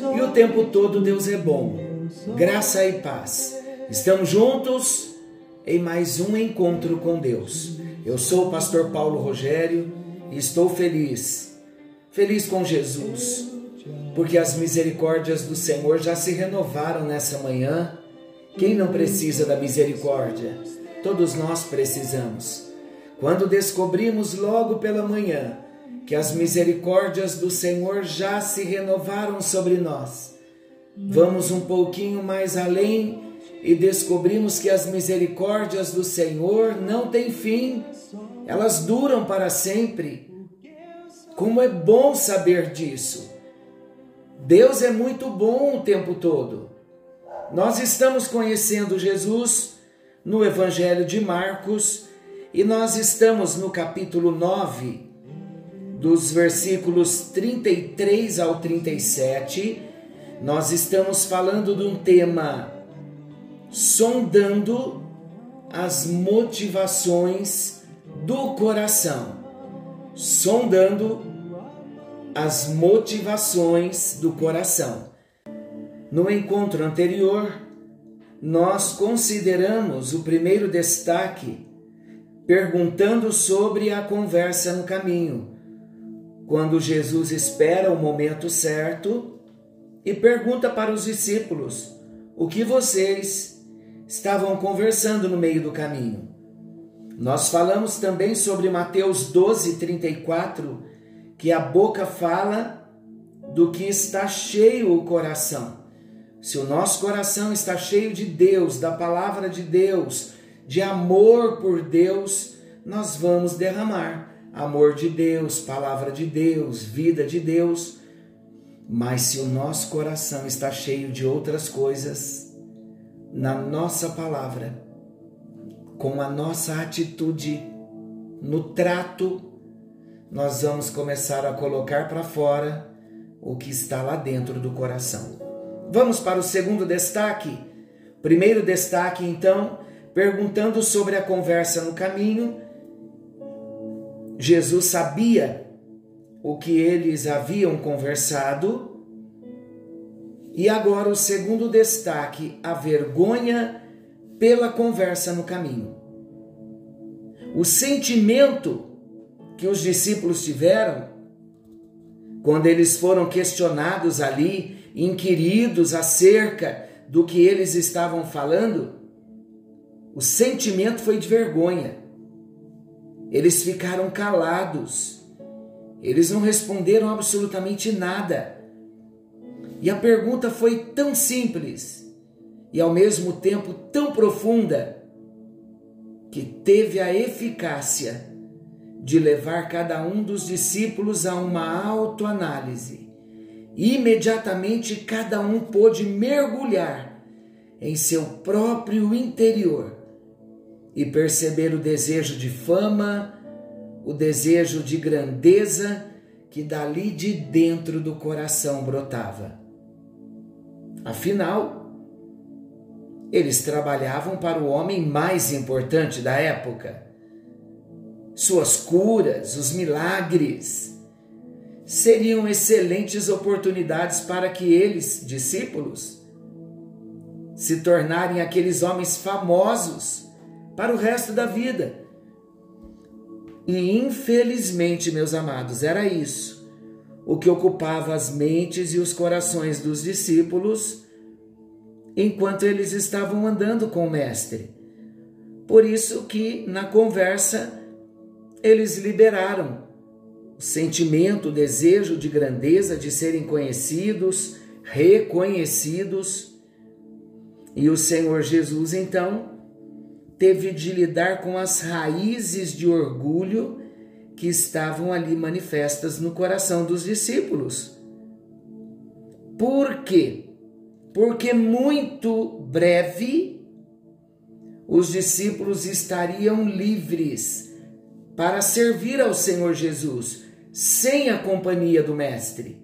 e o tempo todo Deus é bom. Graça e paz. Estamos juntos em mais um encontro com Deus. Eu sou o pastor Paulo Rogério e estou feliz, feliz com Jesus, porque as misericórdias do Senhor já se renovaram nessa manhã. Quem não precisa da misericórdia? Todos nós precisamos. Quando descobrimos logo pela manhã que as misericórdias do Senhor já se renovaram sobre nós. Vamos um pouquinho mais além e descobrimos que as misericórdias do Senhor não têm fim, elas duram para sempre. Como é bom saber disso! Deus é muito bom o tempo todo. Nós estamos conhecendo Jesus no Evangelho de Marcos e nós estamos no capítulo 9 dos versículos 33 ao 37, nós estamos falando de um tema sondando as motivações do coração. Sondando as motivações do coração. No encontro anterior, nós consideramos o primeiro destaque perguntando sobre a conversa no caminho quando Jesus espera o momento certo e pergunta para os discípulos o que vocês estavam conversando no meio do caminho. Nós falamos também sobre Mateus 12, 34, que a boca fala do que está cheio o coração. Se o nosso coração está cheio de Deus, da palavra de Deus, de amor por Deus, nós vamos derramar amor de Deus, palavra de Deus, vida de Deus. Mas se o nosso coração está cheio de outras coisas, na nossa palavra, com a nossa atitude, no trato, nós vamos começar a colocar para fora o que está lá dentro do coração. Vamos para o segundo destaque. Primeiro destaque, então, perguntando sobre a conversa no caminho Jesus sabia o que eles haviam conversado. E agora o segundo destaque, a vergonha pela conversa no caminho. O sentimento que os discípulos tiveram quando eles foram questionados ali, inquiridos acerca do que eles estavam falando, o sentimento foi de vergonha. Eles ficaram calados. Eles não responderam absolutamente nada. E a pergunta foi tão simples e ao mesmo tempo tão profunda que teve a eficácia de levar cada um dos discípulos a uma autoanálise. Imediatamente cada um pôde mergulhar em seu próprio interior e perceber o desejo de fama, o desejo de grandeza que dali de dentro do coração brotava. Afinal, eles trabalhavam para o homem mais importante da época. Suas curas, os milagres, seriam excelentes oportunidades para que eles, discípulos, se tornarem aqueles homens famosos para o resto da vida. E infelizmente, meus amados, era isso o que ocupava as mentes e os corações dos discípulos enquanto eles estavam andando com o mestre. Por isso que na conversa eles liberaram o sentimento, o desejo de grandeza de serem conhecidos, reconhecidos. E o Senhor Jesus então teve de lidar com as raízes de orgulho que estavam ali manifestas no coração dos discípulos. Por quê? Porque muito breve os discípulos estariam livres para servir ao Senhor Jesus, sem a companhia do Mestre.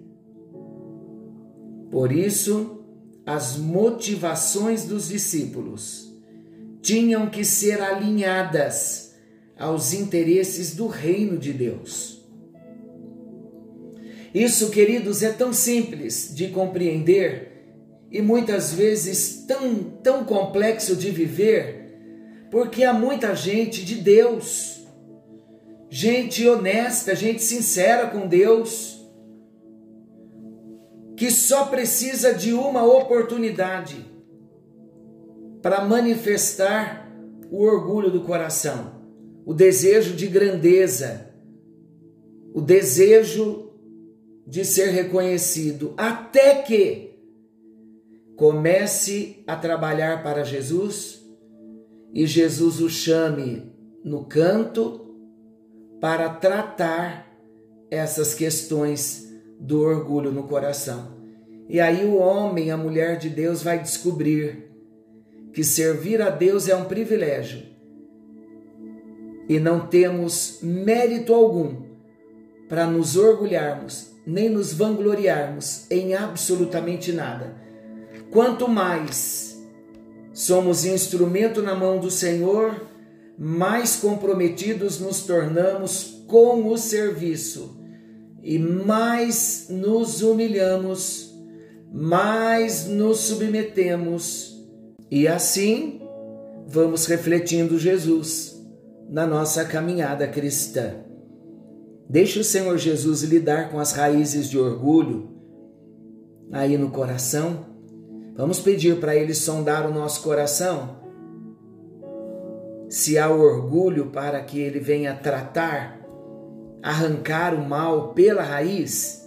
Por isso, as motivações dos discípulos tinham que ser alinhadas aos interesses do reino de Deus. Isso, queridos, é tão simples de compreender e muitas vezes tão, tão complexo de viver, porque há muita gente de Deus, gente honesta, gente sincera com Deus, que só precisa de uma oportunidade para manifestar o orgulho do coração, o desejo de grandeza, o desejo de ser reconhecido, até que comece a trabalhar para Jesus e Jesus o chame no canto para tratar essas questões do orgulho no coração. E aí o homem, a mulher de Deus vai descobrir que servir a Deus é um privilégio e não temos mérito algum para nos orgulharmos, nem nos vangloriarmos em absolutamente nada. Quanto mais somos instrumento na mão do Senhor, mais comprometidos nos tornamos com o serviço e mais nos humilhamos, mais nos submetemos, e assim vamos refletindo Jesus na nossa caminhada cristã. Deixe o Senhor Jesus lidar com as raízes de orgulho aí no coração. Vamos pedir para Ele sondar o nosso coração. Se há orgulho para que Ele venha tratar arrancar o mal pela raiz?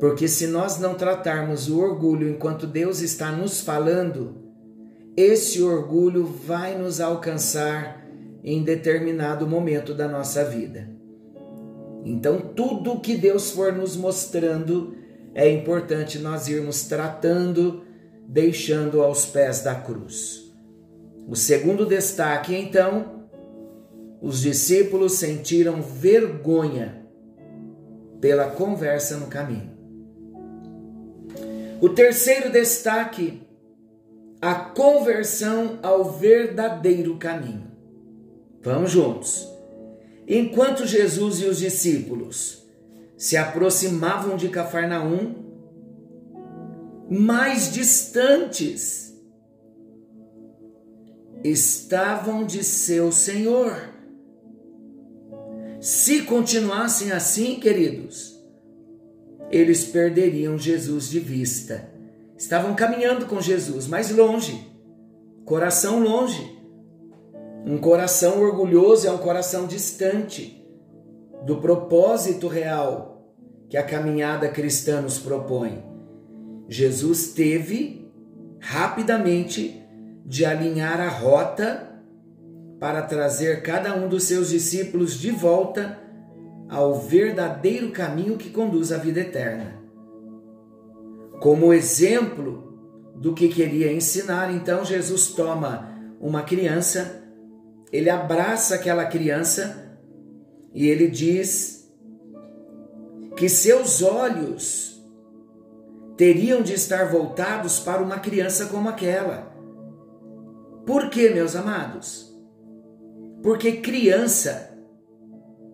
Porque se nós não tratarmos o orgulho enquanto Deus está nos falando, esse orgulho vai nos alcançar em determinado momento da nossa vida. Então, tudo que Deus for nos mostrando é importante nós irmos tratando, deixando aos pés da cruz. O segundo destaque, então, os discípulos sentiram vergonha pela conversa no caminho. O terceiro destaque, a conversão ao verdadeiro caminho. Vamos juntos. Enquanto Jesus e os discípulos se aproximavam de Cafarnaum, mais distantes estavam de seu Senhor. Se continuassem assim, queridos, eles perderiam Jesus de vista. Estavam caminhando com Jesus, mas longe, coração longe. Um coração orgulhoso é um coração distante do propósito real que a caminhada cristã nos propõe. Jesus teve rapidamente de alinhar a rota para trazer cada um dos seus discípulos de volta ao verdadeiro caminho que conduz à vida eterna. Como exemplo do que queria ensinar, então Jesus toma uma criança, ele abraça aquela criança e ele diz que seus olhos teriam de estar voltados para uma criança como aquela. Por quê, meus amados? Porque criança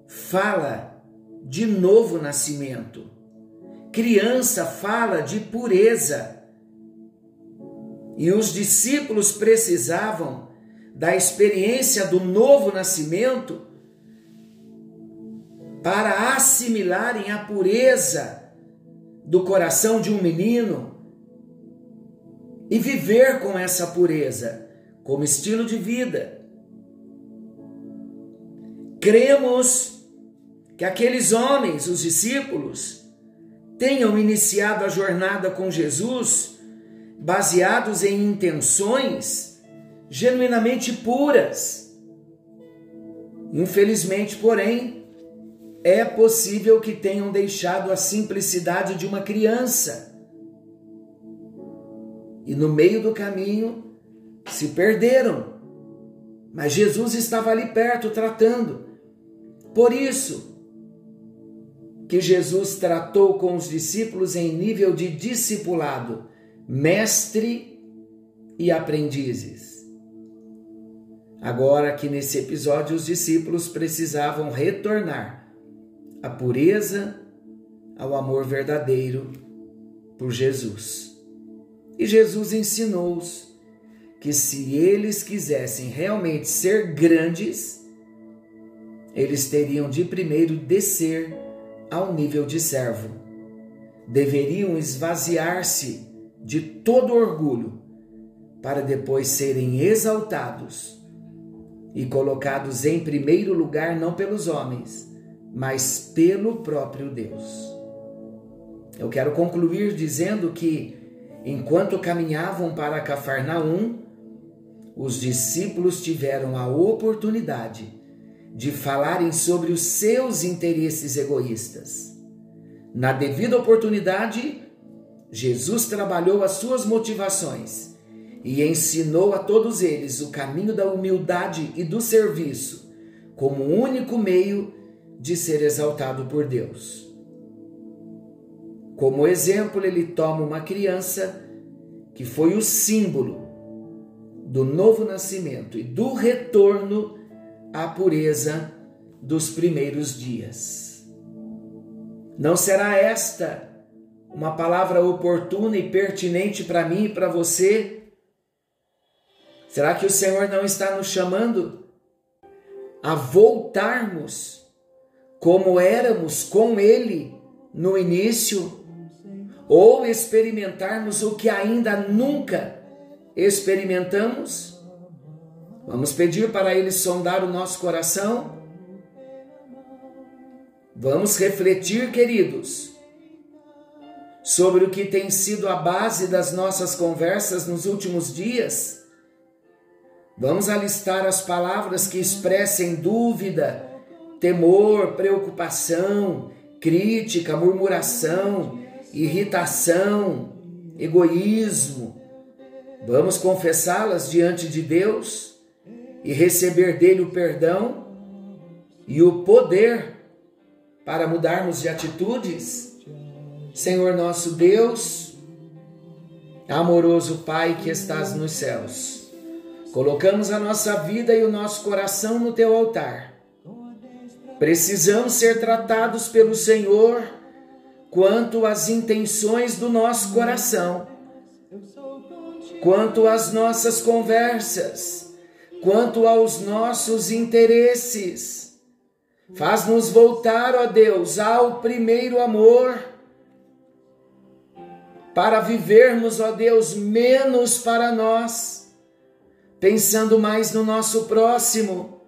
fala de novo nascimento. Criança fala de pureza. E os discípulos precisavam da experiência do novo nascimento para assimilarem a pureza do coração de um menino e viver com essa pureza como estilo de vida. Cremos que aqueles homens, os discípulos, tenham iniciado a jornada com Jesus baseados em intenções genuinamente puras. Infelizmente, porém, é possível que tenham deixado a simplicidade de uma criança e no meio do caminho se perderam. Mas Jesus estava ali perto tratando. Por isso que Jesus tratou com os discípulos em nível de discipulado, mestre e aprendizes. Agora que nesse episódio os discípulos precisavam retornar à pureza, ao amor verdadeiro por Jesus. E Jesus ensinou-os que se eles quisessem realmente ser grandes, eles teriam de primeiro descer ao nível de servo. Deveriam esvaziar-se de todo orgulho para depois serem exaltados e colocados em primeiro lugar não pelos homens, mas pelo próprio Deus. Eu quero concluir dizendo que, enquanto caminhavam para Cafarnaum, os discípulos tiveram a oportunidade de falarem sobre os seus interesses egoístas. Na devida oportunidade, Jesus trabalhou as suas motivações e ensinou a todos eles o caminho da humildade e do serviço como único meio de ser exaltado por Deus. Como exemplo, ele toma uma criança que foi o símbolo do novo nascimento e do retorno à pureza dos primeiros dias. Não será esta uma palavra oportuna e pertinente para mim e para você? Será que o Senhor não está nos chamando a voltarmos como éramos com Ele no início ou experimentarmos o que ainda nunca experimentamos? Vamos pedir para Ele sondar o nosso coração? Vamos refletir, queridos, sobre o que tem sido a base das nossas conversas nos últimos dias? Vamos alistar as palavras que expressem dúvida, temor, preocupação, crítica, murmuração, irritação, egoísmo. Vamos confessá-las diante de Deus e receber dele o perdão e o poder para mudarmos de atitudes. Senhor nosso Deus, amoroso Pai que estás nos céus, colocamos a nossa vida e o nosso coração no teu altar. Precisamos ser tratados pelo Senhor quanto às intenções do nosso coração, quanto às nossas conversas, quanto aos nossos interesses. Faz-nos voltar, ó Deus, ao primeiro amor, para vivermos, ó Deus, menos para nós, pensando mais no nosso próximo,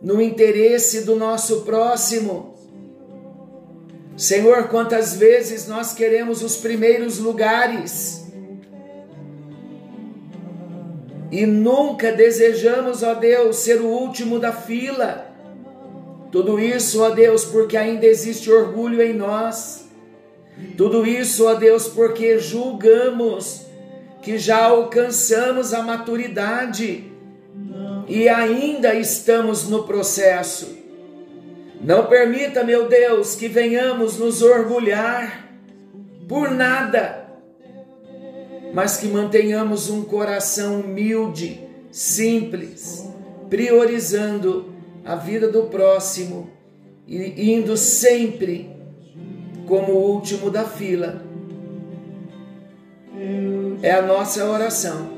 no interesse do nosso próximo Senhor, quantas vezes nós queremos os primeiros lugares e nunca desejamos, ó Deus, ser o último da fila. Tudo isso, ó Deus, porque ainda existe orgulho em nós. Tudo isso, ó Deus, porque julgamos que já alcançamos a maturidade e ainda estamos no processo. Não permita, meu Deus, que venhamos nos orgulhar por nada, mas que mantenhamos um coração humilde, simples, priorizando a vida do próximo e indo sempre como o último da fila. É a nossa oração,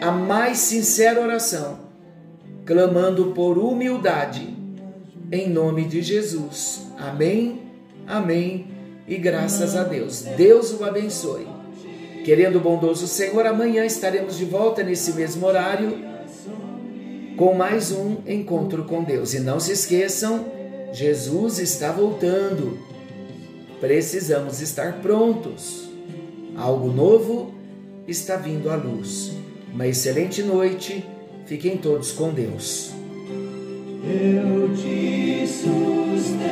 a mais sincera oração, clamando por humildade em nome de Jesus. Amém, amém e graças a Deus. Deus o abençoe. Querendo o bondoso Senhor, amanhã estaremos de volta nesse mesmo horário com mais um encontro com Deus. E não se esqueçam, Jesus está voltando. Precisamos estar prontos. Algo novo está vindo à luz. Uma excelente noite. Fiquem todos com Deus eu te sustento.